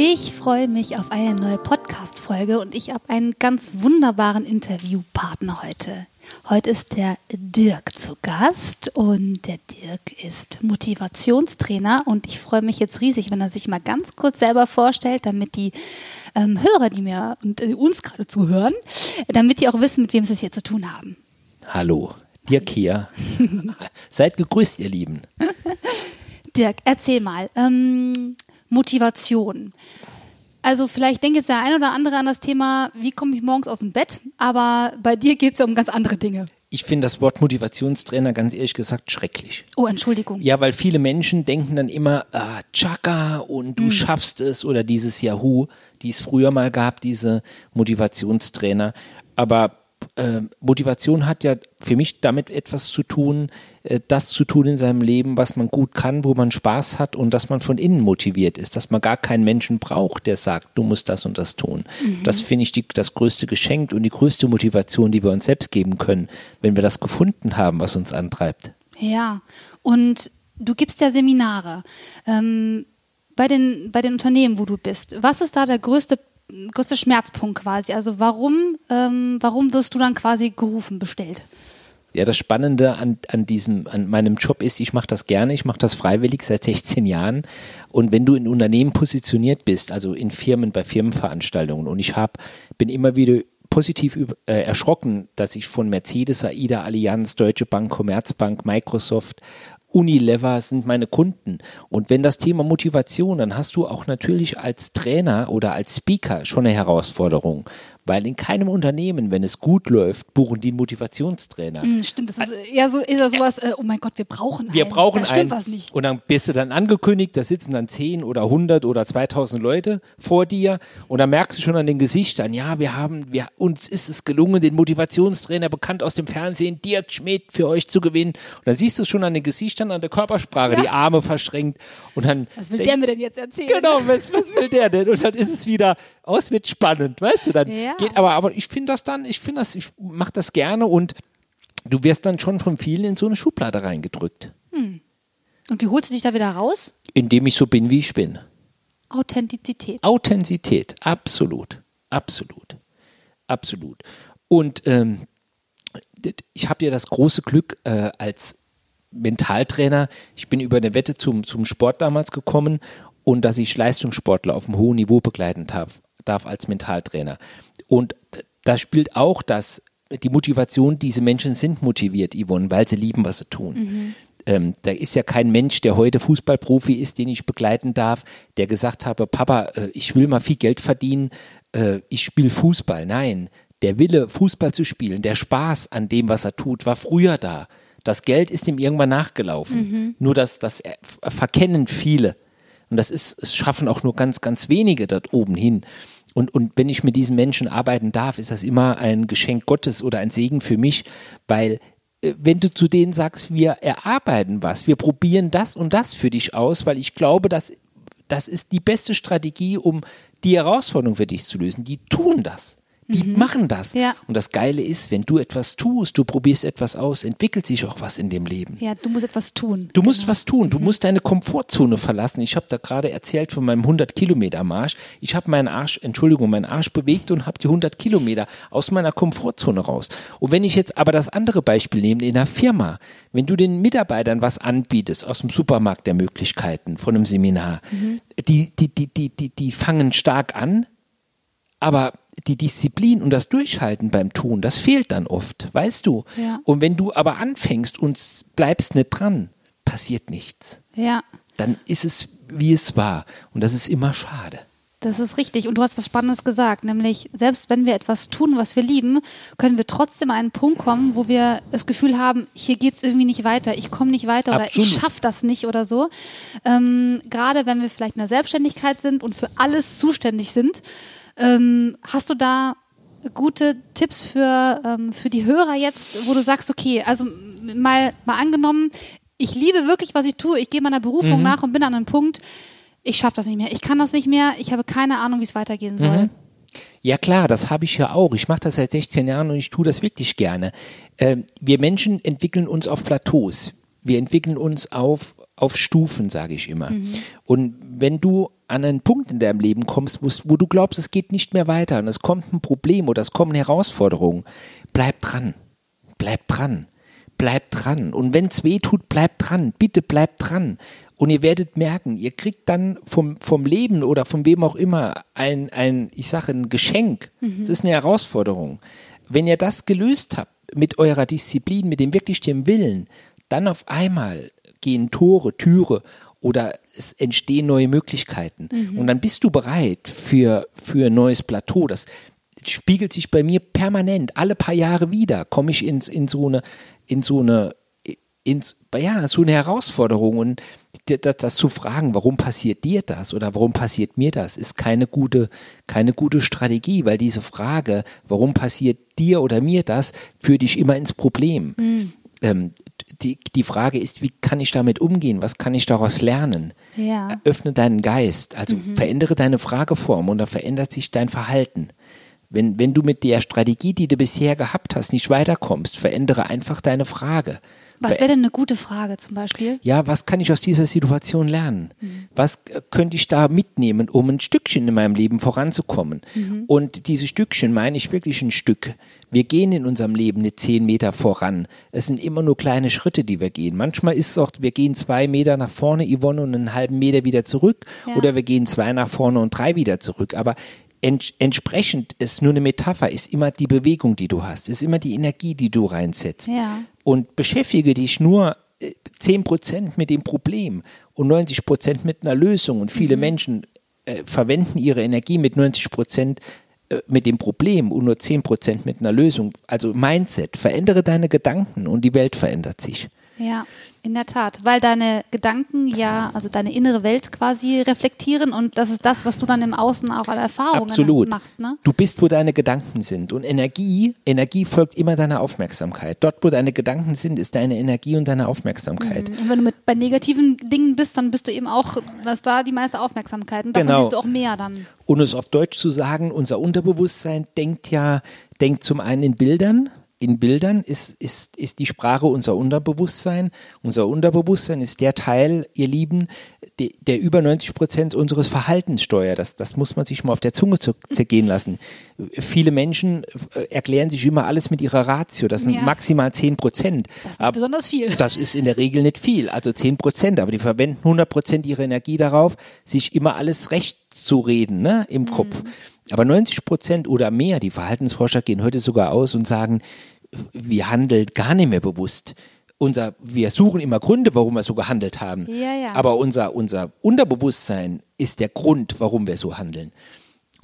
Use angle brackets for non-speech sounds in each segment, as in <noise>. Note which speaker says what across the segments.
Speaker 1: Ich freue mich auf eine neue Podcast-Folge und ich habe einen ganz wunderbaren Interviewpartner heute. Heute ist der Dirk zu Gast und der Dirk ist Motivationstrainer und ich freue mich jetzt riesig, wenn er sich mal ganz kurz selber vorstellt, damit die ähm, Hörer, die mir und äh, uns gerade zuhören, damit die auch wissen, mit wem sie es hier zu tun haben.
Speaker 2: Hallo, Dirk hier. <laughs> Seid gegrüßt, ihr Lieben.
Speaker 1: Dirk, erzähl mal. Ähm, Motivation. Also vielleicht denkt jetzt der ein oder andere an das Thema, wie komme ich morgens aus dem Bett, aber bei dir geht es ja um ganz andere Dinge.
Speaker 2: Ich finde das Wort Motivationstrainer ganz ehrlich gesagt schrecklich.
Speaker 1: Oh, Entschuldigung.
Speaker 2: Ja, weil viele Menschen denken dann immer, ah, Chaka und du mhm. schaffst es oder dieses Yahoo, die es früher mal gab, diese Motivationstrainer. Aber äh, Motivation hat ja für mich damit etwas zu tun, das zu tun in seinem Leben, was man gut kann, wo man Spaß hat und dass man von innen motiviert ist, dass man gar keinen Menschen braucht, der sagt, du musst das und das tun. Mhm. Das finde ich die, das größte Geschenk und die größte Motivation, die wir uns selbst geben können, wenn wir das gefunden haben, was uns antreibt.
Speaker 1: Ja, und du gibst ja Seminare. Ähm, bei den, bei den Unternehmen, wo du bist, was ist da der größte größte Schmerzpunkt quasi? Also warum, ähm, warum wirst du dann quasi gerufen, bestellt?
Speaker 2: Ja, das Spannende an, an diesem, an meinem Job ist, ich mache das gerne, ich mache das freiwillig seit 16 Jahren. Und wenn du in Unternehmen positioniert bist, also in Firmen, bei Firmenveranstaltungen, und ich hab, bin immer wieder positiv äh, erschrocken, dass ich von Mercedes, AIDA, Allianz, Deutsche Bank, Commerzbank, Microsoft Unilever sind meine Kunden. Und wenn das Thema Motivation, dann hast du auch natürlich als Trainer oder als Speaker schon eine Herausforderung, weil in keinem Unternehmen, wenn es gut läuft, buchen die einen Motivationstrainer.
Speaker 1: Mm, stimmt, das ist eher so, eher sowas, äh, oh mein Gott, wir brauchen
Speaker 2: Wir
Speaker 1: einen.
Speaker 2: brauchen
Speaker 1: da stimmt
Speaker 2: einen.
Speaker 1: was nicht.
Speaker 2: Und dann bist du dann angekündigt, da sitzen dann 10 oder 100 oder 2000 Leute vor dir und dann merkst du schon an den Gesichtern, ja, wir haben, wir, uns ist es gelungen, den Motivationstrainer bekannt aus dem Fernsehen, Dirk Schmidt, für euch zu gewinnen. Und dann siehst du schon an den Gesichtern, an der Körpersprache, ja. die Arme verschränkt und dann.
Speaker 1: Was will denk, der mir denn jetzt erzählen?
Speaker 2: Genau, was, was will der denn? Und dann ist es wieder, aus wird spannend, weißt du, dann ja. Geht, aber, aber ich finde das dann, ich finde das, ich mache das gerne und du wirst dann schon von vielen in so eine Schublade reingedrückt. Hm.
Speaker 1: Und wie holst du dich da wieder raus?
Speaker 2: Indem ich so bin, wie ich bin.
Speaker 1: Authentizität.
Speaker 2: Authentizität, absolut, absolut, absolut. Und ähm, ich habe ja das große Glück äh, als Mentaltrainer, ich bin über eine Wette zum, zum Sport damals gekommen und dass ich Leistungssportler auf einem hohen Niveau begleiten darf, darf als Mentaltrainer. Und da spielt auch das, die Motivation, diese Menschen sind motiviert, Yvonne, weil sie lieben, was sie tun. Mhm. Ähm, da ist ja kein Mensch, der heute Fußballprofi ist, den ich begleiten darf, der gesagt habe, Papa, äh, ich will mal viel Geld verdienen, äh, ich spiele Fußball. Nein, der Wille, Fußball zu spielen, der Spaß an dem, was er tut, war früher da. Das Geld ist ihm irgendwann nachgelaufen. Mhm. Nur das, das verkennen viele. Und das ist, es schaffen auch nur ganz, ganz wenige dort oben hin. Und, und wenn ich mit diesen Menschen arbeiten darf, ist das immer ein Geschenk Gottes oder ein Segen für mich, weil äh, wenn du zu denen sagst, wir erarbeiten was, wir probieren das und das für dich aus, weil ich glaube, dass das ist die beste Strategie, um die Herausforderung für dich zu lösen. Die tun das. Die mhm. machen das. Ja. Und das Geile ist, wenn du etwas tust, du probierst etwas aus, entwickelt sich auch was in dem Leben.
Speaker 1: Ja, du musst etwas tun.
Speaker 2: Du genau. musst was tun. Du mhm. musst deine Komfortzone verlassen. Ich habe da gerade erzählt von meinem 100 Kilometer Marsch. Ich habe meinen Arsch, Entschuldigung, meinen Arsch bewegt und habe die 100 Kilometer aus meiner Komfortzone raus. Und wenn ich jetzt aber das andere Beispiel nehme in einer Firma, wenn du den Mitarbeitern was anbietest aus dem Supermarkt der Möglichkeiten von einem Seminar, mhm. die, die, die, die, die, die fangen stark an, aber die Disziplin und das Durchhalten beim Tun, das fehlt dann oft, weißt du? Ja. Und wenn du aber anfängst und bleibst nicht dran, passiert nichts.
Speaker 1: Ja.
Speaker 2: Dann ist es, wie es war. Und das ist immer schade.
Speaker 1: Das ist richtig. Und du hast was Spannendes gesagt, nämlich selbst wenn wir etwas tun, was wir lieben, können wir trotzdem an einen Punkt kommen, wo wir das Gefühl haben, hier geht es irgendwie nicht weiter, ich komme nicht weiter Absolut. oder ich schaffe das nicht oder so. Ähm, gerade wenn wir vielleicht in der Selbstständigkeit sind und für alles zuständig sind, Ähm, hast du da gute Tipps für, ähm, für die Hörer jetzt, wo du sagst, okay, also mal, mal angenommen, ich liebe wirklich, was ich tue, ich gehe meiner Berufung mhm. nach und bin an einem Punkt, ich schaffe das nicht mehr, ich kann das nicht mehr, ich habe keine Ahnung, wie es weitergehen soll. Mhm.
Speaker 2: Ja klar, das habe ich ja auch. Ich mache das seit 16 Jahren und ich tue das wirklich gerne. Äh, wir Menschen entwickeln uns auf Plateaus. Wir entwickeln uns auf, auf Stufen, sage ich immer. Mhm. Und wenn du an einen Punkt in deinem Leben kommst, wo, wo, du glaubst, es geht nicht mehr weiter und es kommt ein Problem oder es kommen Herausforderungen, bleib dran. Bleib dran. Bleib dran. Und wenn es weh tut, bleib dran. Bitte bleib dran. Und ihr werdet merken, ihr kriegt dann vom, vom Leben oder von wem auch immer ein, ein ich sage, ein Geschenk. Es mhm. ist eine Herausforderung. Wenn ihr das gelöst habt mit eurer Disziplin, mit dem wirklich dem Willen, dann auf einmal gehen Tore, Türe oder es entstehen neue Möglichkeiten. Mhm. Und dann bist du bereit für, für ein neues Plateau. Das spiegelt sich bei mir permanent, alle paar Jahre wieder, komme ich ins, in so eine, in so eine, in, ja, so eine Herausforderung. Und das, das, zu fragen, warum passiert dir das oder warum passiert mir das, ist keine gute, keine gute Strategie, weil diese Frage, warum passiert dir oder mir das, führt dich immer ins Problem. Mhm. Ähm, die, die Frage ist, wie kann ich damit umgehen? Was kann ich daraus lernen? Ja. Öffne deinen Geist, also mhm. verändere deine Frageform und da verändert sich dein Verhalten. Wenn, wenn du mit der Strategie, die du bisher gehabt hast, nicht weiterkommst, verändere einfach deine Frage.
Speaker 1: Was wäre denn eine gute Frage zum Beispiel?
Speaker 2: Ja, was kann ich aus dieser Situation lernen? Mhm. Was könnte ich da mitnehmen, um ein Stückchen in meinem Leben voranzukommen? Mhm. Und diese Stückchen meine ich wirklich ein Stück. Wir gehen in unserem Leben nicht zehn Meter voran. Es sind immer nur kleine Schritte, die wir gehen. Manchmal ist es auch, wir gehen zwei Meter nach vorne, Yvonne, und einen halben Meter wieder zurück. Ja. Oder wir gehen zwei nach vorne und drei wieder zurück. Aber ents entsprechend ist nur eine Metapher, ist immer die Bewegung, die du hast, ist immer die Energie, die du reinsetzt. Ja und beschäftige dich nur äh, zehn Prozent mit dem Problem und 90 Prozent mit einer Lösung. Und viele mhm. Menschen äh, verwenden ihre Energie mit 90 Prozent äh, mit dem Problem und nur 10 Prozent mit einer Lösung. Also Mindset, verändere deine Gedanken und die Welt verändert sich.
Speaker 1: Ja. In der Tat, weil deine Gedanken ja, also deine innere Welt quasi reflektieren und das ist das, was du dann im Außen auch an Erfahrungen
Speaker 2: Absolut.
Speaker 1: machst. Ne?
Speaker 2: Du bist, wo deine Gedanken sind und Energie, Energie folgt immer deiner Aufmerksamkeit. Dort, wo deine Gedanken sind, ist deine Energie und deine Aufmerksamkeit.
Speaker 1: Mhm. Und wenn du mit, bei negativen Dingen bist, dann bist du eben auch, was da die meiste Aufmerksamkeit und davon
Speaker 2: genau.
Speaker 1: siehst du auch mehr dann.
Speaker 2: Und es auf Deutsch zu sagen, unser Unterbewusstsein denkt ja, denkt zum einen in Bildern, in Bildern ist, ist, ist die Sprache unser Unterbewusstsein. Unser Unterbewusstsein ist der Teil, ihr Lieben, der, der über 90 Prozent unseres Verhaltens steuert. Das, das muss man sich mal auf der Zunge zergehen lassen. Viele Menschen äh, erklären sich immer alles mit ihrer Ratio. Das sind ja. maximal 10 Prozent.
Speaker 1: Das ist aber besonders viel.
Speaker 2: Das ist in der Regel nicht viel, also 10 Prozent. Aber die verwenden 100 Prozent ihrer Energie darauf, sich immer alles recht zu reden ne, im mhm. Kopf. Aber 90 Prozent oder mehr, die Verhaltensforscher gehen heute sogar aus und sagen, wir handeln gar nicht mehr bewusst. Unser, wir suchen immer Gründe, warum wir so gehandelt haben. Ja, ja. Aber unser, unser Unterbewusstsein ist der Grund, warum wir so handeln.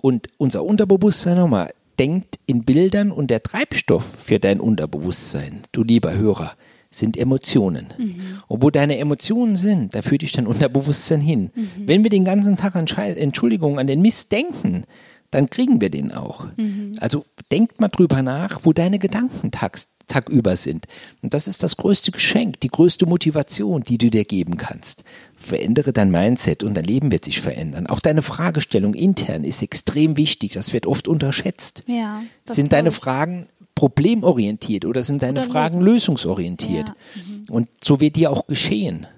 Speaker 2: Und unser Unterbewusstsein nochmal denkt in Bildern und der Treibstoff für dein Unterbewusstsein, du lieber Hörer, sind Emotionen. Mhm. Und wo deine Emotionen sind, da führt dich dein Unterbewusstsein hin. Mhm. Wenn wir den ganzen Tag an Entschuldigung an den Mist denken, dann kriegen wir den auch. Mhm. Also denkt mal drüber nach, wo deine Gedanken tags, tagüber sind. Und das ist das größte Geschenk, die größte Motivation, die du dir geben kannst. Verändere dein Mindset und dein Leben wird sich verändern. Auch deine Fragestellung intern ist extrem wichtig. Das wird oft unterschätzt. Ja, sind deine Fragen problemorientiert oder sind deine oder Fragen lösungsorientiert? Ja. Mhm. Und so wird dir auch geschehen.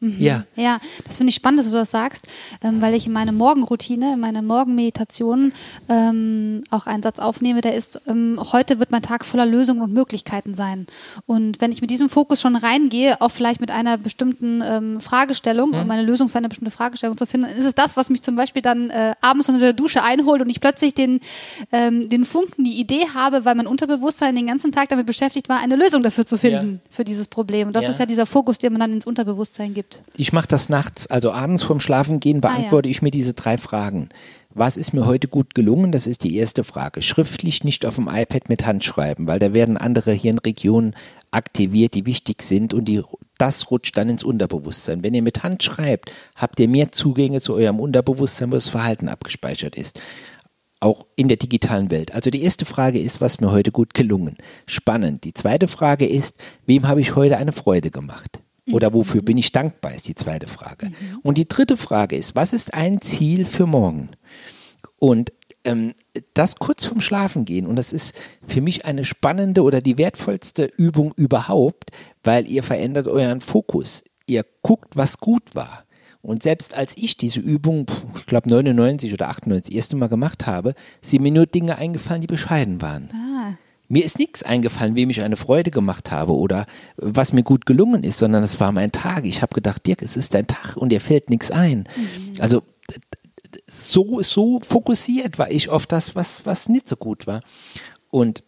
Speaker 1: Mhm. Ja. Ja, das finde ich spannend, dass du das sagst, ähm, weil ich in meine Morgenroutine, in meine Morgenmeditation ähm, auch einen Satz aufnehme, der ist, ähm, heute wird mein Tag voller Lösungen und Möglichkeiten sein. Und wenn ich mit diesem Fokus schon reingehe, auch vielleicht mit einer bestimmten ähm, Fragestellung, mhm. um eine Lösung für eine bestimmte Fragestellung zu finden, ist es das, was mich zum Beispiel dann äh, abends unter der Dusche einholt und ich plötzlich den, ähm, den Funken, die Idee habe, weil mein Unterbewusstsein den ganzen Tag damit beschäftigt war, eine Lösung dafür zu finden, ja. für dieses Problem. Und das ja. ist ja dieser Fokus, den man dann ins Unterbewusstsein gibt gibt?
Speaker 2: Ich mache das nachts, also abends vorm Schlafengehen beantworte ah, ja. ich mir diese drei Fragen. Was ist mir heute gut gelungen? Das ist die erste Frage. Schriftlich nicht auf dem iPad mit Hand schreiben, weil da werden andere Hirnregionen aktiviert, die wichtig sind und die, das rutscht dann ins Unterbewusstsein. Wenn ihr mit Hand schreibt, habt ihr mehr Zugänge zu eurem Unterbewusstsein, wo das Verhalten abgespeichert ist. auch in der digitalen Welt. Also die erste Frage ist, was mir heute gut gelungen? Spannend. Die zweite Frage ist, wem habe ich heute eine Freude gemacht? Oder wofür bin ich dankbar, ist die zweite Frage. Und die dritte Frage ist, was ist ein Ziel für morgen? Und ähm, das kurz vorm Schlafen gehen, und das ist für mich eine spannende oder die wertvollste Übung überhaupt, weil ihr verändert euren Fokus. Ihr guckt, was gut war. Und selbst als ich diese Übung, ich glaube 99 oder 98 das erste Mal gemacht habe, sind mir nur Dinge eingefallen, die bescheiden waren.
Speaker 1: Ah.
Speaker 2: Mir ist nichts eingefallen, wem ich eine Freude gemacht habe oder was mir gut gelungen ist, sondern es war mein Tag. Ich habe gedacht, Dirk, es ist dein Tag und dir fällt nichts ein.
Speaker 1: Mhm.
Speaker 2: Also so, so fokussiert war ich auf das, was, was nicht so gut war. Und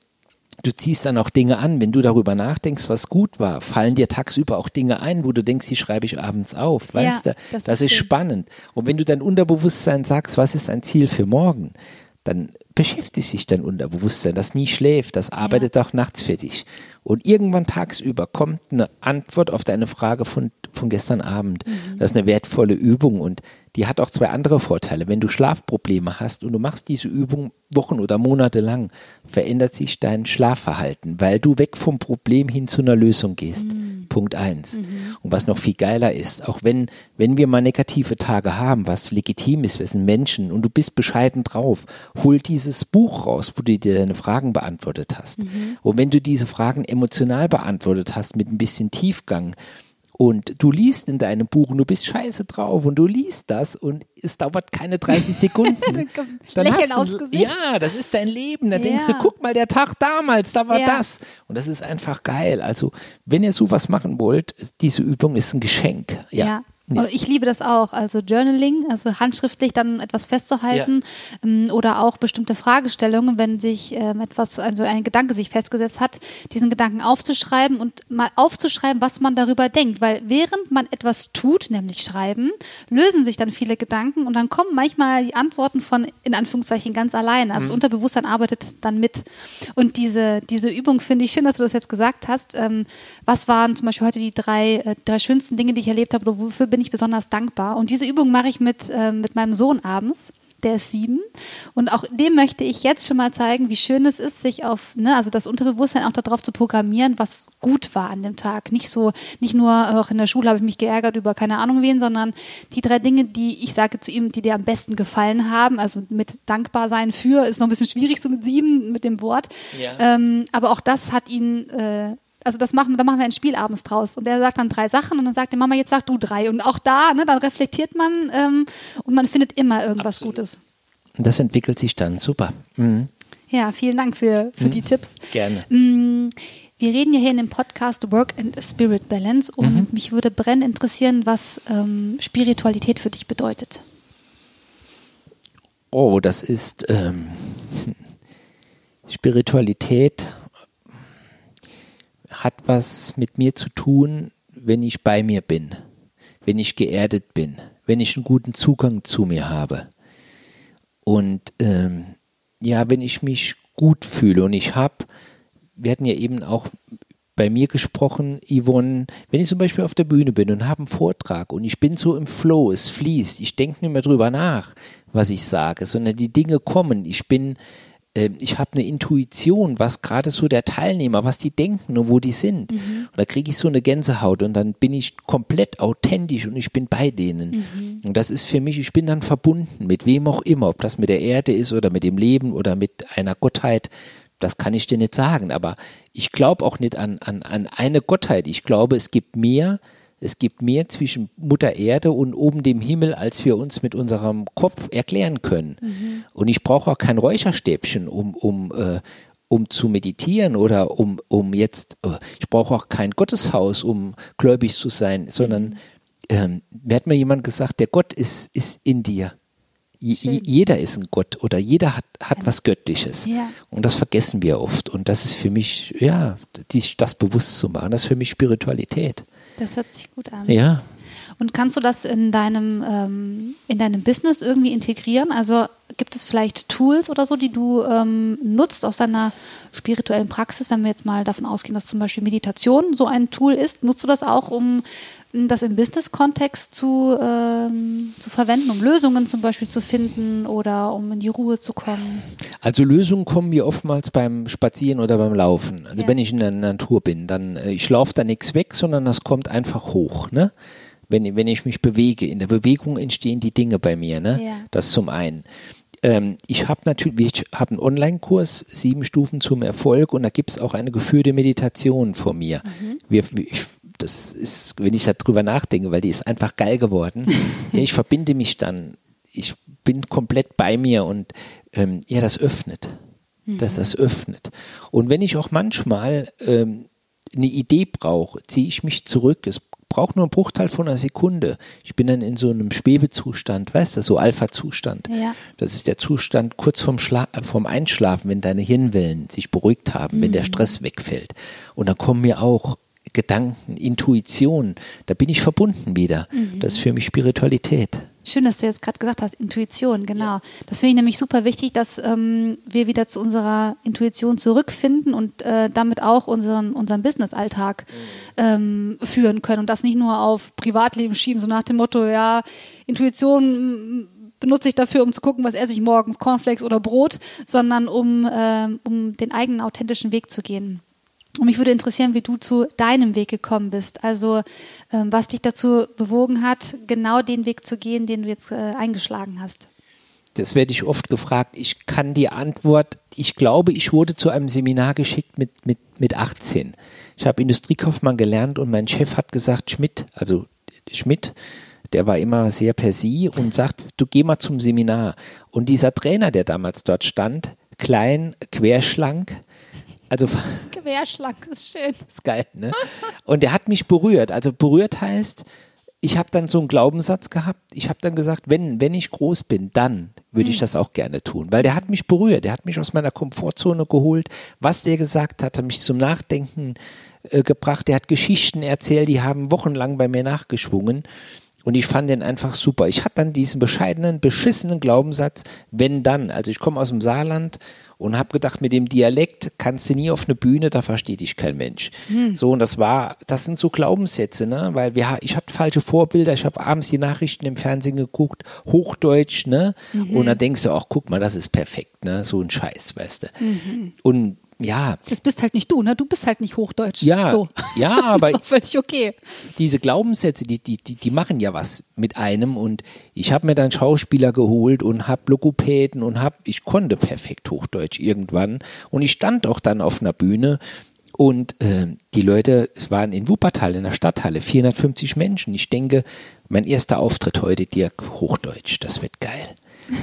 Speaker 2: du ziehst dann auch Dinge an, wenn du darüber nachdenkst, was gut war, fallen dir tagsüber auch Dinge ein, wo du denkst, die schreibe ich abends auf, weißt
Speaker 1: Ja,
Speaker 2: du?
Speaker 1: das
Speaker 2: Das,
Speaker 1: ist
Speaker 2: ist spannend. Und wenn du dein Unterbewusstsein sagst, was ist ein Ziel für morgen, dann beschäftigt sich dein Unterbewusstsein, das nie schläft, das arbeitet auch nachts für dich. Und irgendwann tagsüber kommt eine Antwort auf deine Frage von, von gestern Abend.
Speaker 1: Mhm.
Speaker 2: Das ist eine wertvolle Übung und die hat auch zwei andere Vorteile. Wenn du Schlafprobleme hast und du machst diese Übung Wochen oder Monate lang, verändert sich dein Schlafverhalten, weil du weg vom Problem hin zu einer Lösung gehst. Punkt eins. Und was noch viel geiler ist, auch wenn, wenn wir mal negative Tage haben, was legitim ist, wir sind Menschen und du bist bescheiden drauf, hol dieses Buch raus, wo du dir deine Fragen beantwortet hast. Und wenn du diese Fragen emotional beantwortet hast, mit ein bisschen Tiefgang, und du liest in deinem Buch und du bist scheiße drauf und du liest das und es dauert keine 30 <laughs> Sekunden.
Speaker 1: Lächeln
Speaker 2: hast du-
Speaker 1: aufs Gesicht.
Speaker 2: Ja, das ist dein Leben. Da
Speaker 1: Ja.
Speaker 2: denkst du, guck mal, der Tag damals, da war
Speaker 1: Ja.
Speaker 2: das. Und das ist einfach geil. Also, wenn ihr sowas machen wollt, diese Übung ist ein Geschenk. Ja.
Speaker 1: Ja.
Speaker 2: Ja.
Speaker 1: Und ich liebe das auch. Also Journaling, also handschriftlich dann etwas festzuhalten ähm, oder auch bestimmte Fragestellungen, wenn sich ähm, etwas, also ein Gedanke sich festgesetzt hat, diesen Gedanken aufzuschreiben und mal aufzuschreiben, was man darüber denkt. Weil während man etwas tut, nämlich schreiben, lösen sich dann viele Gedanken und dann kommen manchmal die Antworten von, in Anführungszeichen, ganz alleine. Also das Unterbewusstsein arbeitet dann mit. Und diese, diese Übung finde ich schön, dass du das jetzt gesagt hast. Ähm, was waren zum Beispiel heute die drei, äh, drei schönsten Dinge, die ich erlebt habe oder wofür bin ich besonders dankbar? Und diese Übung mache ich mit, ähm, mit meinem Sohn abends. Der ist sieben. Und auch dem möchte ich jetzt schon mal zeigen, wie schön es ist, sich auf, ne, also das Unterbewusstsein auch darauf zu programmieren, was gut war an dem Tag. Nicht so, nicht nur auch in der Schule habe ich mich geärgert über keine Ahnung wen, sondern die drei Dinge, die ich sage zu ihm, die dir am besten gefallen haben. Also mit dankbar sein für ist noch ein bisschen schwierig so mit sieben, mit dem Wort.
Speaker 2: Ja.
Speaker 1: Ähm, aber auch das hat ihn, äh, also das machen, da machen wir ein Spiel abends draus. Und er sagt dann drei Sachen und dann sagt die Mama, jetzt sag du drei. Und auch da, ne, dann reflektiert man ähm, und man findet immer irgendwas
Speaker 2: Absolut.
Speaker 1: Gutes.
Speaker 2: Und das entwickelt sich dann. Super. Mhm.
Speaker 1: Ja, vielen Dank für, für die Tipps.
Speaker 2: Gerne.
Speaker 1: Mm, Wir reden ja hier in dem Podcast Work and Spirit Balance und
Speaker 2: Mhm.
Speaker 1: mich würde brennend interessieren, was ähm, Spiritualität für dich bedeutet.
Speaker 2: Oh, das ist ähm, <laughs> Spiritualität hat was mit mir zu tun, wenn ich bei mir bin, wenn ich geerdet bin, wenn ich einen guten Zugang zu mir habe. Und ähm, ja, wenn ich mich gut fühle und ich habe, wir hatten ja eben auch bei mir gesprochen, Yvonne, wenn ich zum Beispiel auf der Bühne bin und habe einen Vortrag und ich bin so im Flow, es fließt, ich denke nicht mehr drüber nach, was ich sage, sondern die Dinge kommen. Ich bin, äh, ich habe eine Intuition, was gerade so der Teilnehmer, was die denken und wo die sind. Und da kriege ich so eine Gänsehaut und dann bin ich komplett authentisch und ich bin bei denen. Und das ist für mich, ich bin dann verbunden mit wem auch immer, ob das mit der Erde ist oder mit dem Leben oder mit einer Gottheit das kann ich dir nicht sagen, aber ich glaube auch nicht an, an, an eine Gottheit. Ich glaube, es gibt mehr, es gibt mehr zwischen Mutter Erde und oben dem Himmel, als wir uns mit unserem Kopf erklären können. Und ich brauche auch kein Räucherstäbchen, um, um, äh, um zu meditieren oder um, um jetzt, äh, ich brauche auch kein Gotteshaus, um gläubig zu sein, sondern ähm, mir hat mir jemand gesagt, der Gott ist, ist in dir. Je- Jeder ist ein Gott oder jeder hat, hat was Göttliches.
Speaker 1: Ja.
Speaker 2: Und das vergessen wir oft. Und das ist für mich, ja, die, das bewusst zu machen, das ist für mich Spiritualität.
Speaker 1: Das hört sich gut an.
Speaker 2: Ja.
Speaker 1: Und kannst du das in deinem, ähm, in deinem Business irgendwie integrieren? Also gibt es vielleicht Tools oder so, die du ähm, nutzt aus deiner spirituellen Praxis, wenn wir jetzt mal davon ausgehen, dass zum Beispiel Meditation so ein Tool ist? Nutzt du das auch, um das im Business-Kontext zu, ähm, zu verwenden, um Lösungen zum Beispiel zu finden oder um in die Ruhe zu kommen?
Speaker 2: Also Lösungen kommen mir oftmals beim Spazieren oder beim Laufen. Also
Speaker 1: Ja.
Speaker 2: wenn ich in der Natur bin, dann äh, ich laufe da nichts weg, sondern das kommt einfach hoch, ne? Wenn, wenn ich mich bewege. In der Bewegung entstehen die Dinge bei mir, ne?
Speaker 1: Ja.
Speaker 2: Das zum einen. Ähm, ich habe natürlich, ich habe einen Online-Kurs, sieben Stufen zum Erfolg, und da gibt es auch eine geführte Meditation von mir. Wir, ich, das ist, wenn ich darüber nachdenke, weil die ist einfach geil geworden. <laughs> ja, ich verbinde mich dann, ich bin komplett bei mir und ähm, ja, das öffnet. Dass das öffnet. Und wenn ich auch manchmal ähm, eine Idee brauche, ziehe ich mich zurück. Es braucht nur einen Bruchteil von einer Sekunde. Ich bin dann in so einem Schwebezustand, weißt du, so Alpha-Zustand.
Speaker 1: Ja.
Speaker 2: Das ist der Zustand kurz vorm, Schla äh, vorm Einschlafen, wenn deine Hirnwellen sich beruhigt haben, wenn der Stress wegfällt. Und dann kommen mir auch Gedanken, Intuition. Da bin ich verbunden wieder. Das ist für mich Spiritualität.
Speaker 1: Schön, dass du jetzt gerade gesagt hast, Intuition, genau. Das finde ich nämlich super wichtig, dass ähm, wir wieder zu unserer Intuition zurückfinden und äh, damit auch unseren, unseren Business-Alltag ähm, führen können und das nicht nur auf Privatleben schieben, so nach dem Motto, ja, Intuition benutze ich dafür, um zu gucken, was esse ich morgens, Cornflakes oder Brot, sondern um, ähm, um den eigenen authentischen Weg zu gehen. Und mich würde interessieren, wie du zu deinem Weg gekommen bist. Also ähm, was dich dazu bewogen hat, genau den Weg zu gehen, den du jetzt äh, eingeschlagen hast.
Speaker 2: Das werde ich oft gefragt. Ich kann die Antwort, ich glaube, ich wurde zu einem Seminar geschickt mit, mit, mit 18. Ich habe Industriekaufmann gelernt und mein Chef hat gesagt, Schmidt, also Schmidt, der war immer sehr per Sie und sagt, du geh mal zum Seminar. Und dieser Trainer, der damals dort stand, klein, querschlank, also <laughs>
Speaker 1: Querschlag, ist schön.
Speaker 2: ist geil, ne? Und der hat mich berührt. Also berührt heißt, ich habe dann so einen Glaubenssatz gehabt. Ich habe dann gesagt, wenn, wenn ich groß bin, dann würde ich das auch gerne tun. Weil der hat mich berührt. Der hat mich aus meiner Komfortzone geholt. Was der gesagt hat, hat mich zum Nachdenken äh, gebracht. Der hat Geschichten erzählt, die haben wochenlang bei mir nachgeschwungen. Und ich fand den einfach super. Ich hatte dann diesen bescheidenen, beschissenen Glaubenssatz, wenn dann. Also ich komme aus dem Saarland und habe gedacht, mit dem Dialekt kannst du nie auf eine Bühne, da versteht dich kein Mensch. So, und das war, das sind so Glaubenssätze, ne? Weil wir, ich hatte falsche Vorbilder, ich habe abends die Nachrichten im Fernsehen geguckt, Hochdeutsch, ne? Und da denkst du auch, guck mal, das ist perfekt, ne? So ein Scheiß, weißt du. Und ja,
Speaker 1: Das bist halt nicht du, ne? Du bist halt nicht Hochdeutsch.
Speaker 2: Ja,
Speaker 1: so.
Speaker 2: ja, <laughs> aber-
Speaker 1: das ist völlig okay.
Speaker 2: diese Glaubenssätze, die, die, die, die machen ja was mit einem und ich habe mir dann Schauspieler geholt und habe Logopäden und habe, ich konnte perfekt Hochdeutsch irgendwann und ich stand auch dann auf einer Bühne und äh, die Leute, es waren in Wuppertal in der Stadthalle 450 Menschen. Ich denke, mein erster Auftritt heute, Dirk, Hochdeutsch, das wird geil.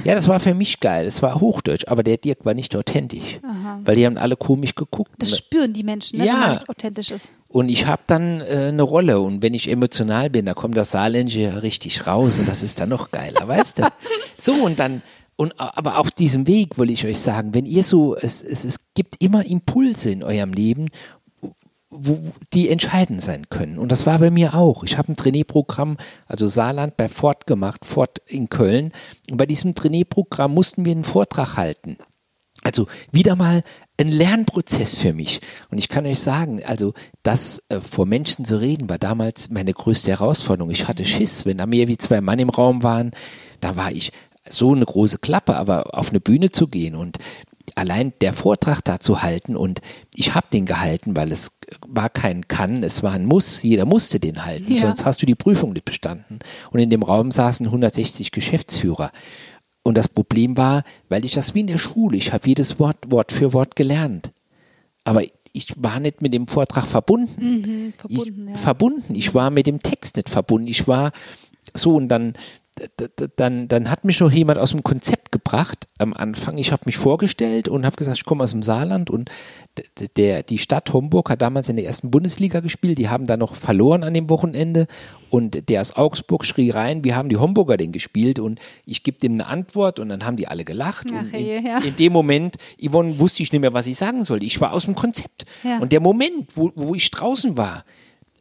Speaker 2: Ja, das war für mich geil, das war Hochdeutsch, aber der Dirk war nicht authentisch, weil die haben alle komisch geguckt.
Speaker 1: Das spüren die Menschen, ne?
Speaker 2: Ja.
Speaker 1: wenn man nicht authentisch ist.
Speaker 2: Und ich habe dann äh, eine Rolle und wenn ich emotional bin, da kommt das Saarländische ja richtig raus und das ist dann noch geiler, <laughs> weißt du? So und dann und aber auf diesem Weg will ich euch sagen, wenn ihr so es, es es gibt immer Impulse in eurem Leben, wo, die entscheidend sein können. Und das war bei mir auch. Ich habe ein Trainee-Programm, also Saarland bei Ford gemacht, Ford in Köln. Und bei diesem Trainee-Programm mussten wir einen Vortrag halten. Also wieder mal ein Lernprozess für mich. Und ich kann euch sagen, also das äh, vor Menschen zu reden, war damals meine größte Herausforderung. Ich hatte Schiss, wenn da mehr wie zwei Mann im Raum waren, da war ich so eine große Klappe, aber auf eine Bühne zu gehen und allein der Vortrag da zu halten und ich habe den gehalten, weil es war kein Kann, es war ein Muss, jeder musste den halten,
Speaker 1: Ja.
Speaker 2: sonst hast du die Prüfung nicht bestanden. Und in dem Raum saßen 160 Geschäftsführer. Und das Problem war, weil ich das wie in der Schule, ich habe jedes Wort Wort für Wort gelernt. Aber ich war nicht mit dem Vortrag verbunden.
Speaker 1: verbunden,
Speaker 2: ich,
Speaker 1: ja.
Speaker 2: verbunden. Ich war mit dem Text nicht verbunden. Ich war so und dann, dann, dann hat mich noch jemand aus dem Konzept gebracht am Anfang. Ich habe mich vorgestellt und habe gesagt, ich komme aus dem Saarland und der, die Stadt Homburg hat damals in der ersten Bundesliga gespielt. Die haben da noch verloren an dem Wochenende und der aus Augsburg schrie rein, wir haben die Homburger denn gespielt und ich gebe dem eine Antwort und dann haben die alle gelacht.
Speaker 1: Ach
Speaker 2: in,
Speaker 1: ja.
Speaker 2: in dem Moment, Yvonne, wusste ich nicht mehr, was ich sagen sollte. Ich war aus dem Konzept.
Speaker 1: Ja.
Speaker 2: Und der Moment, wo, wo ich draußen war,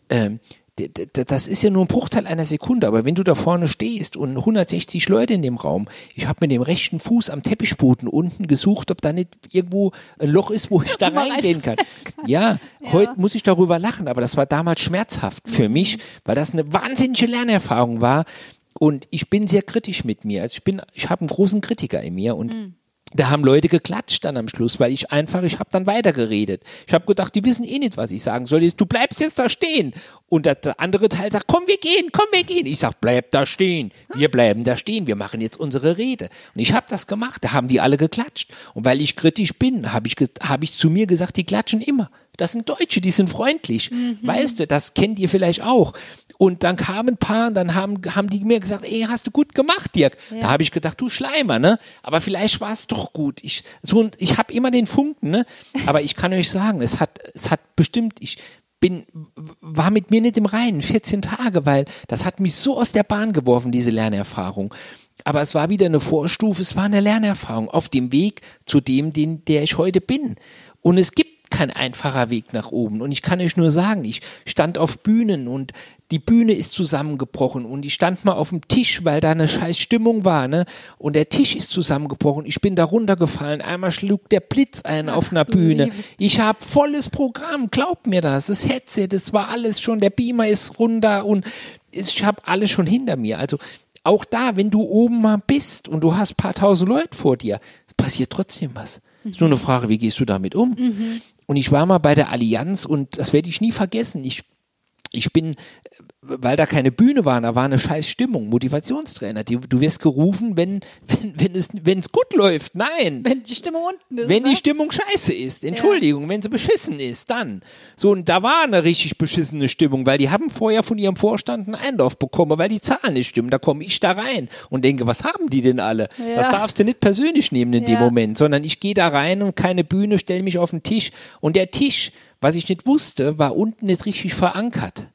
Speaker 2: ähm, das ist ja nur ein Bruchteil einer Sekunde, aber wenn du da vorne stehst und 160 Leute in dem Raum, ich habe mit dem rechten Fuß am Teppichboden unten gesucht, ob da nicht irgendwo ein Loch ist, wo ich da reingehen kann. <laughs> Ja, ja, heute muss ich darüber lachen, aber das war damals schmerzhaft für mhm. mich, weil das eine wahnsinnige Lernerfahrung war und ich bin sehr kritisch mit mir. Also ich bin, ich habe einen großen Kritiker in mir und mhm da haben Leute geklatscht dann am Schluss, weil ich einfach, ich habe dann weitergeredet. Ich habe gedacht, die wissen eh nicht, was ich sagen soll. Du bleibst jetzt da stehen. Und der, andere Teil sagt, komm, wir gehen, komm, wir gehen. Ich sag, bleib da stehen. Wir bleiben da stehen. Wir machen jetzt unsere Rede. Und ich habe das gemacht. Da haben die alle geklatscht. Und weil ich kritisch bin, habe ich, hab ich zu mir gesagt, die klatschen immer. Das sind Deutsche, die sind freundlich. Mhm. Weißt du, das kennt ihr vielleicht auch. Und dann kamen ein paar und dann haben, haben die mir gesagt, ey, hast du gut gemacht, Dirk. Ja. Da habe ich gedacht, du Schleimer, ne? Aber vielleicht war es doch gut. Ich, so, ich habe immer den Funken, ne? Aber ich kann euch sagen, es hat, es hat bestimmt, ich bin, war mit mir nicht im Reinen, 14 Tage, weil das hat mich so aus der Bahn geworfen, diese Lernerfahrung. Aber es war wieder eine Vorstufe, es war eine Lernerfahrung auf dem Weg zu dem, den, der ich heute bin. Und es gibt kein einfacher Weg nach oben. Und ich kann euch nur sagen, ich stand auf Bühnen und die Bühne ist zusammengebrochen und ich stand mal auf dem Tisch, weil da eine scheiß Stimmung war, ne? Und der Tisch ist zusammengebrochen. Ich bin da runtergefallen. Einmal schlug der Blitz ein Ach, auf einer Bühne. Ich habe volles Programm, glaubt mir das. Das Headset, das war alles schon, der Beamer ist runter und ich habe alles schon hinter mir. Also auch da, wenn du oben mal bist und du hast paar tausend Leute vor dir, passiert trotzdem was. Mhm. Ist nur eine Frage, wie gehst du damit um? Mhm. Und ich war mal bei der Allianz und das werde ich nie vergessen. Ich ich bin weil da keine Bühne war, da war eine scheiß Stimmung, Motivationstrainer. Die, du wirst gerufen, wenn, wenn, wenn es, wenn es gut läuft. Nein.
Speaker 1: Wenn die Stimmung unten ist.
Speaker 2: Wenn
Speaker 1: ne?
Speaker 2: die Stimmung scheiße ist. Entschuldigung, ja. wenn sie beschissen ist, dann. So, und da war eine richtig beschissene Stimmung, weil die haben vorher von ihrem Vorstand einen Einlauf bekommen, weil die Zahlen nicht stimmen. Da komme ich da rein und denke, was haben die denn alle? Ja. Das darfst du nicht persönlich nehmen in ja. dem Moment, sondern ich gehe da rein und keine Bühne, stelle mich auf den Tisch und der Tisch, was ich nicht wusste, war unten nicht richtig verankert.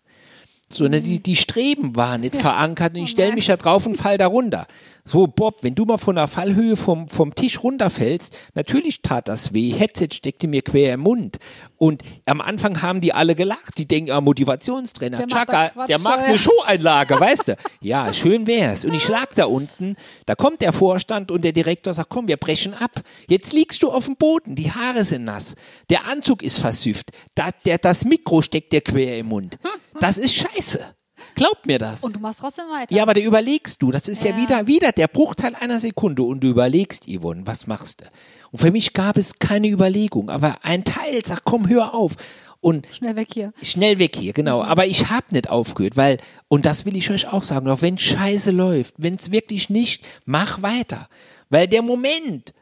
Speaker 2: So, ne, die, die Streben waren nicht ja. verankert und ich stelle mich da drauf und fall da runter. So, Bob, wenn du mal von der Fallhöhe vom, vom Tisch runterfällst, natürlich tat das weh. Headset steckte mir quer im Mund. Und am Anfang haben die alle gelacht. Die denken, ah, Motivationstrainer, der Chaka, macht der macht eine Showeinlage, <laughs> weißt du? Ja, schön wär's. Und ich lag da unten, da kommt der Vorstand und der Direktor sagt, komm, wir brechen ab. Jetzt liegst du auf dem Boden, die Haare sind nass, der Anzug ist versüfft, das, der, das Mikro steckt dir quer im Mund. Das ist scheiße. Glaub mir das.
Speaker 1: Und du machst trotzdem weiter.
Speaker 2: Ja, aber da überlegst du. Das ist ja, ja wieder, wieder der Bruchteil einer Sekunde und du überlegst, Yvonne, was machst du? Und für mich gab es keine Überlegung, aber ein Teil sagt, komm, hör auf. Und
Speaker 1: schnell weg hier.
Speaker 2: Schnell weg hier, genau. Mhm. Aber ich habe nicht aufgehört, weil, und das will ich euch auch sagen, auch wenn Scheiße läuft, wenn es wirklich nicht, mach weiter. Weil der Moment,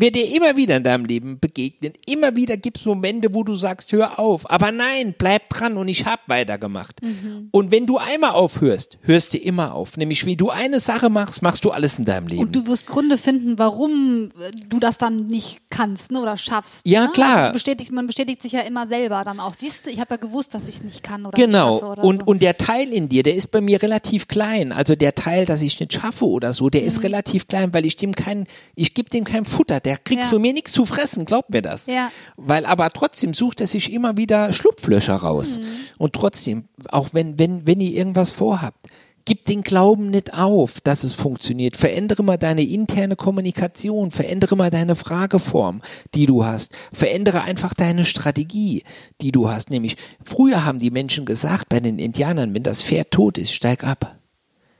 Speaker 2: wird dir immer wieder in deinem Leben begegnen. Immer wieder gibt es Momente, wo du sagst, hör auf. Aber nein, bleib dran und ich habe weitergemacht. Mhm. Und wenn du einmal aufhörst, hörst du immer auf. Nämlich, wie du eine Sache machst, machst du alles in deinem Leben.
Speaker 1: Und du wirst Gründe finden, warum du das dann nicht kannst ne, oder schaffst.
Speaker 2: Ja,
Speaker 1: ne?
Speaker 2: klar.
Speaker 1: Also bestätigt, man bestätigt sich ja immer selber dann auch. Siehst du, ich habe ja gewusst, dass ich es nicht kann oder
Speaker 2: genau.
Speaker 1: nicht. Oder
Speaker 2: und,
Speaker 1: so.
Speaker 2: und der Teil in dir, der ist bei mir relativ klein. Also der Teil, dass ich nicht schaffe oder so, der mhm. ist relativ klein, weil ich dem kein, ich gebe dem kein Futter. Der kriegt ja. von mir nichts zu fressen, glaubt mir das.
Speaker 1: Ja.
Speaker 2: Weil aber trotzdem sucht er sich immer wieder Schlupflöcher raus. Mhm. Und trotzdem, auch wenn, wenn, wenn ihr irgendwas vorhabt, gib den Glauben nicht auf, dass es funktioniert. Verändere mal deine interne Kommunikation, verändere mal deine Frageform, die du hast. Verändere einfach deine Strategie, die du hast. Nämlich, früher haben die Menschen gesagt bei den Indianern, wenn das Pferd tot ist, steig ab.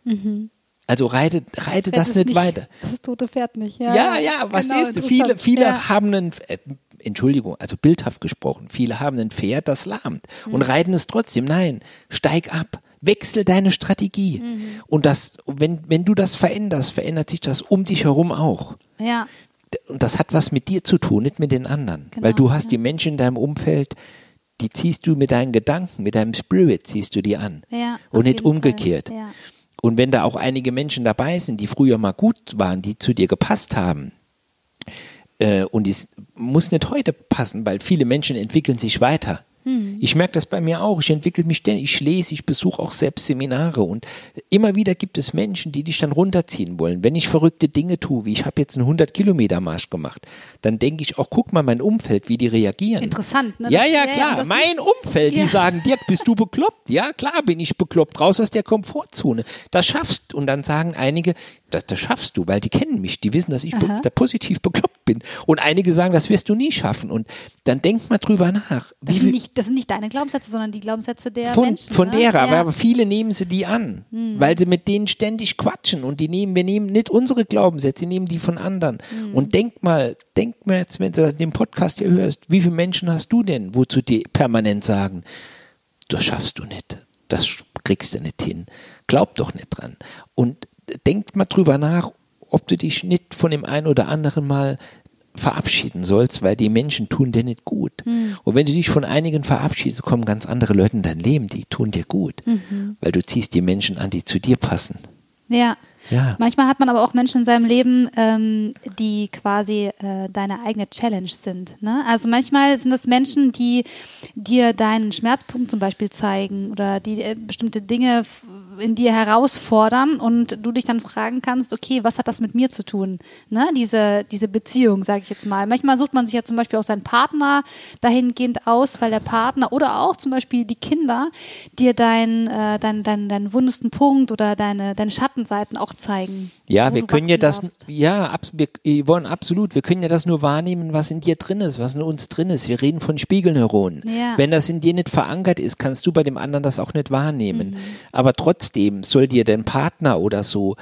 Speaker 2: Mhm. Also reite, reite das nicht, nicht, weiter.
Speaker 1: Das tote Pferd nicht, ja.
Speaker 2: Ja, ja, was genau, du? Viele, viele ja. haben einen, äh, Entschuldigung, also bildhaft gesprochen, viele haben ein Pferd, das lahmt mhm. und reiten es trotzdem. Nein, steig ab, wechsel deine Strategie. Mhm. Und das, wenn, wenn du das veränderst, verändert sich das um dich herum auch.
Speaker 1: Ja.
Speaker 2: Und das hat was mit dir zu tun, nicht mit den anderen. Genau, Weil du hast ja. die Menschen in deinem Umfeld, die ziehst du mit deinen Gedanken, mit deinem Spirit ziehst du die an.
Speaker 1: Ja,
Speaker 2: und nicht umgekehrt. Ja. Und wenn da auch einige Menschen dabei sind, die früher mal gut waren, die zu dir gepasst haben, äh, und es muss nicht heute passen, weil viele Menschen entwickeln sich weiter. Ich merke das bei mir auch. Ich entwickle mich ständig. Ich lese, ich besuche auch selbst Seminare und immer wieder gibt es Menschen, die dich dann runterziehen wollen. Wenn ich verrückte Dinge tue, wie ich habe jetzt einen 100 Kilometer Marsch gemacht, dann denke ich auch, guck mal mein Umfeld, wie die reagieren.
Speaker 1: Interessant, ne?
Speaker 2: Ja,
Speaker 1: Das-
Speaker 2: ja, klar.
Speaker 1: das
Speaker 2: mein Umfeld,
Speaker 1: Ja.
Speaker 2: die sagen, Dirk, <laughs> bist du bekloppt? Ja, klar bin ich bekloppt. Raus aus der Komfortzone. Das schaffst. Und dann sagen einige, das, das schaffst du, weil die kennen mich. Die wissen, dass ich be da positiv bekloppt bin. Und einige sagen, das wirst du nie schaffen. Und dann denk mal drüber nach.
Speaker 1: Das
Speaker 2: Wie
Speaker 1: sind,
Speaker 2: viel-
Speaker 1: nicht, das sind nicht deine Glaubenssätze, sondern die Glaubenssätze der
Speaker 2: von,
Speaker 1: Menschen.
Speaker 2: von
Speaker 1: ne?
Speaker 2: derer, aber,
Speaker 1: ja.
Speaker 2: aber viele nehmen sie die an, weil sie mit denen ständig quatschen und die nehmen, wir nehmen nicht unsere Glaubenssätze, wir nehmen die von anderen. Und denk mal, denk mal jetzt, wenn du den Podcast hier hörst, wie viele Menschen hast du denn, wozu die permanent sagen, das schaffst du nicht, das kriegst du nicht hin, glaub doch nicht dran. Und denk mal drüber nach, ob du dich nicht von dem einen oder anderen mal verabschieden sollst, weil die Menschen tun dir nicht gut. Und wenn du dich von einigen verabschiedest, kommen ganz andere Leute in dein Leben, die tun dir gut, weil du ziehst die Menschen an, die zu dir passen.
Speaker 1: Ja.
Speaker 2: Ja.
Speaker 1: Manchmal hat man aber auch Menschen in seinem Leben, ähm, die quasi äh, deine eigene Challenge sind. Ne? Also manchmal sind es Menschen, die dir deinen Schmerzpunkt zum Beispiel zeigen oder die äh, bestimmte Dinge in dir herausfordern und du dich dann fragen kannst, okay, was hat das mit mir zu tun? Ne? Diese, diese Beziehung, sage ich jetzt mal. Manchmal sucht man sich ja zum Beispiel auch seinen Partner dahingehend aus, weil der Partner oder auch zum Beispiel die Kinder dir dein, äh, dein, dein, deinen wundesten Punkt oder deine, deine Schattenseiten auch zeigen.
Speaker 2: Ja, wir können ja das,
Speaker 1: darfst.
Speaker 2: ja, abs wir, Yvonne, absolut. Wir können ja das nur wahrnehmen, was in dir drin ist, was in uns drin ist. Wir reden von Spiegelneuronen.
Speaker 1: Ja.
Speaker 2: Wenn das in dir nicht verankert ist, kannst du bei dem anderen das auch nicht wahrnehmen.
Speaker 1: Mhm.
Speaker 2: Aber trotzdem soll dir dein Partner oder so,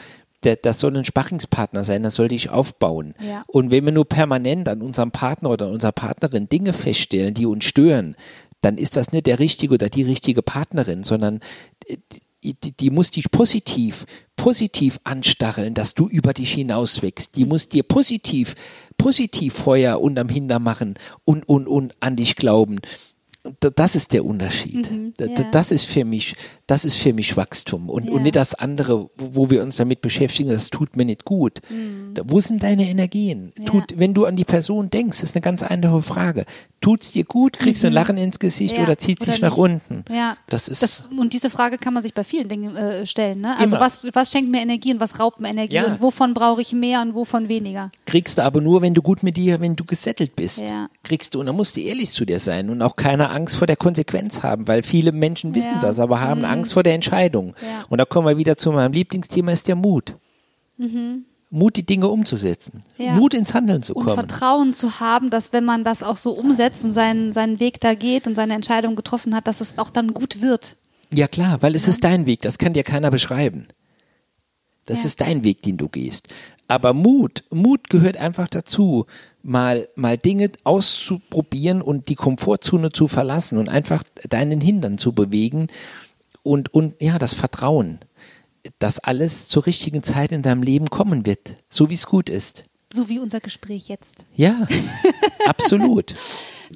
Speaker 2: der, das soll ein Sparringspartner sein, das soll dich aufbauen.
Speaker 1: Ja.
Speaker 2: Und wenn wir nur permanent an unserem Partner oder unserer Partnerin Dinge feststellen, die uns stören, dann ist das nicht der richtige oder die richtige Partnerin, sondern die, die, die muss dich positiv, positiv anstacheln, dass du über dich hinauswächst. Die muss dir positiv, positiv Feuer unterm Hintern machen und, und, und an dich glauben. Da- Das ist der Unterschied. Da-
Speaker 1: ja.
Speaker 2: Das ist für mich, das ist für mich Wachstum und,
Speaker 1: Ja.
Speaker 2: und nicht das andere, wo wir uns damit beschäftigen, das tut mir nicht gut. Da, wo sind deine Energien?
Speaker 1: Ja.
Speaker 2: Tut, wenn du an die Person denkst, ist eine ganz einfache Frage. Tut's dir gut? Kriegst du ein Lachen ins Gesicht oder zieht
Speaker 1: oder
Speaker 2: sich nach unten?
Speaker 1: Ja,
Speaker 2: Das ist,
Speaker 1: das, und diese Frage kann man sich bei vielen Dingen äh, stellen. Ne? Also
Speaker 2: Immer.
Speaker 1: was, was schenkt mir Energie und was raubt mir Energie und wovon brauche ich mehr und wovon weniger?
Speaker 2: kriegst du aber nur, wenn du gut mit dir, wenn du gesettelt bist. Kriegst du, und da musst du ehrlich zu dir sein und auch keine Angst vor der Konsequenz haben, weil viele Menschen wissen
Speaker 1: Ja.
Speaker 2: das, aber haben Angst vor der Entscheidung.
Speaker 1: Ja.
Speaker 2: Und da kommen wir wieder zu meinem Lieblingsthema, ist der Mut. Mut, die Dinge umzusetzen.
Speaker 1: Mhm. Ja.
Speaker 2: Mut ins Handeln zu
Speaker 1: Und
Speaker 2: kommen.
Speaker 1: Vertrauen zu haben, dass wenn man das auch so umsetzt und seinen, seinen Weg da geht und seine Entscheidung getroffen hat, dass es auch dann gut wird.
Speaker 2: Ja klar, weil es ist dein Weg, das kann dir keiner beschreiben. Das ist dein Weg, den du gehst. Aber Mut, Mut gehört einfach dazu, mal, mal Dinge auszuprobieren und die Komfortzone zu verlassen und einfach deinen Hintern zu bewegen und, und ja, das Vertrauen, dass alles zur richtigen Zeit in deinem Leben kommen wird, so wie es gut ist.
Speaker 1: So wie unser Gespräch jetzt.
Speaker 2: Ja, <laughs> absolut.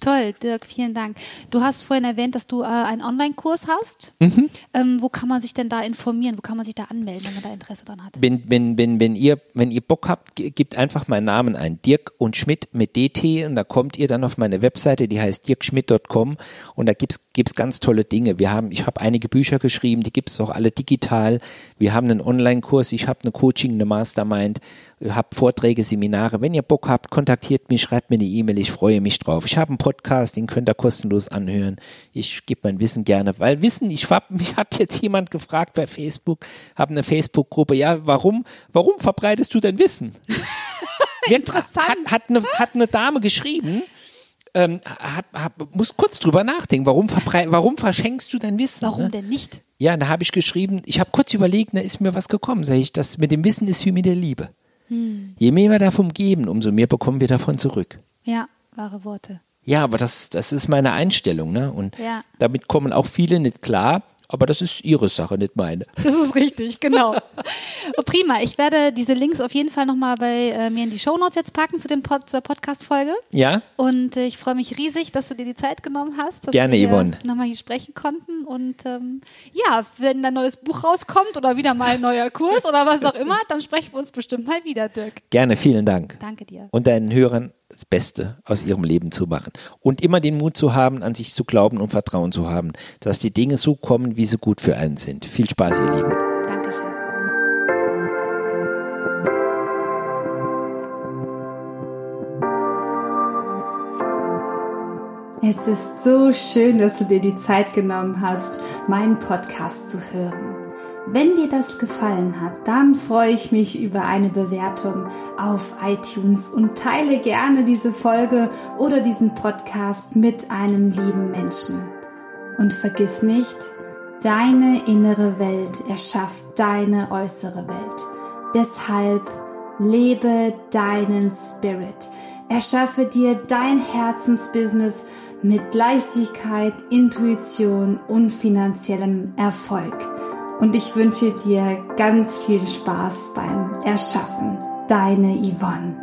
Speaker 1: Toll, Dirk, vielen Dank. Du hast vorhin erwähnt, dass du äh, einen Online-Kurs hast.
Speaker 2: Mhm.
Speaker 1: Ähm, wo kann man sich denn da informieren? Wo kann man sich da anmelden, wenn man da Interesse dran hat?
Speaker 2: wenn, wenn, wenn, wenn, ihr, wenn ihr Bock habt, ge- gebt einfach meinen Namen ein, Dirk und Schmidt mit DT und da kommt ihr dann auf meine Webseite, die heißt dirkschmidt.com und da gibt's gibt's ganz tolle Dinge. Wir haben, ich habe einige Bücher geschrieben, die gibt's auch alle digital. Wir haben einen Online-Kurs, ich habe eine Coaching, eine Mastermind, habe Vorträge, Seminare. Wenn ihr Bock habt, kontaktiert mich, schreibt mir eine E-Mail, ich freue mich drauf. Ich habe einen Podcast, den könnt ihr kostenlos anhören. Ich gebe mein Wissen gerne, weil Wissen, ich hab, mich hat jetzt jemand gefragt bei Facebook, habe eine Facebook-Gruppe, ja, warum, warum verbreitest du dein Wissen? <laughs>
Speaker 1: Interessant.
Speaker 2: Hat, hat, eine, hat eine Dame geschrieben, ähm, hat, hat, muss kurz drüber nachdenken, warum, warum verschenkst du dein Wissen?
Speaker 1: Warum
Speaker 2: ne?
Speaker 1: denn nicht?
Speaker 2: Ja, da habe ich geschrieben, ich habe kurz überlegt, da ist mir was gekommen, sage ich, das mit dem Wissen ist wie mit der Liebe.
Speaker 1: Hm.
Speaker 2: Je mehr wir davon geben, umso mehr bekommen wir davon zurück.
Speaker 1: Ja, wahre Worte.
Speaker 2: Ja, aber das, das ist meine Einstellung, ne? Und
Speaker 1: Ja.
Speaker 2: damit kommen auch viele nicht klar, aber das ist ihre Sache, nicht meine.
Speaker 1: Das ist richtig, genau. Oh, prima. Ich werde diese Links auf jeden Fall nochmal bei äh, mir in die Shownotes jetzt packen zu dem Pod, zur Podcast-Folge.
Speaker 2: Ja?
Speaker 1: Und äh, ich freue mich riesig, dass du dir die Zeit genommen hast, dass
Speaker 2: Gerne,
Speaker 1: wir
Speaker 2: Yvonne.
Speaker 1: nochmal hier sprechen konnten. Und ähm, ja, wenn ein neues Buch rauskommt oder wieder mal ein neuer Kurs oder was auch immer, dann sprechen wir uns bestimmt mal wieder, Dirk.
Speaker 2: Gerne, vielen Dank.
Speaker 1: Danke dir.
Speaker 2: Und deinen Hörern das Beste aus ihrem Leben zu machen. Und immer den Mut zu haben, an sich zu glauben und Vertrauen zu haben, dass die Dinge so kommen, wie sie gut für einen sind. Viel Spaß, ihr Lieben.
Speaker 1: Dankeschön. Es ist so schön, dass du dir die Zeit genommen hast, meinen Podcast zu hören. Wenn dir das gefallen hat, dann freue ich mich über eine Bewertung auf iTunes und teile gerne diese Folge oder diesen Podcast mit einem lieben Menschen. Und vergiss nicht, deine innere Welt erschafft deine äußere Welt. Deshalb lebe deinen Spirit. Erschaffe dir dein Herzensbusiness mit Leichtigkeit, Intuition und finanziellem Erfolg. Und ich wünsche dir ganz viel Spaß beim Erschaffen. Deine Yvonne.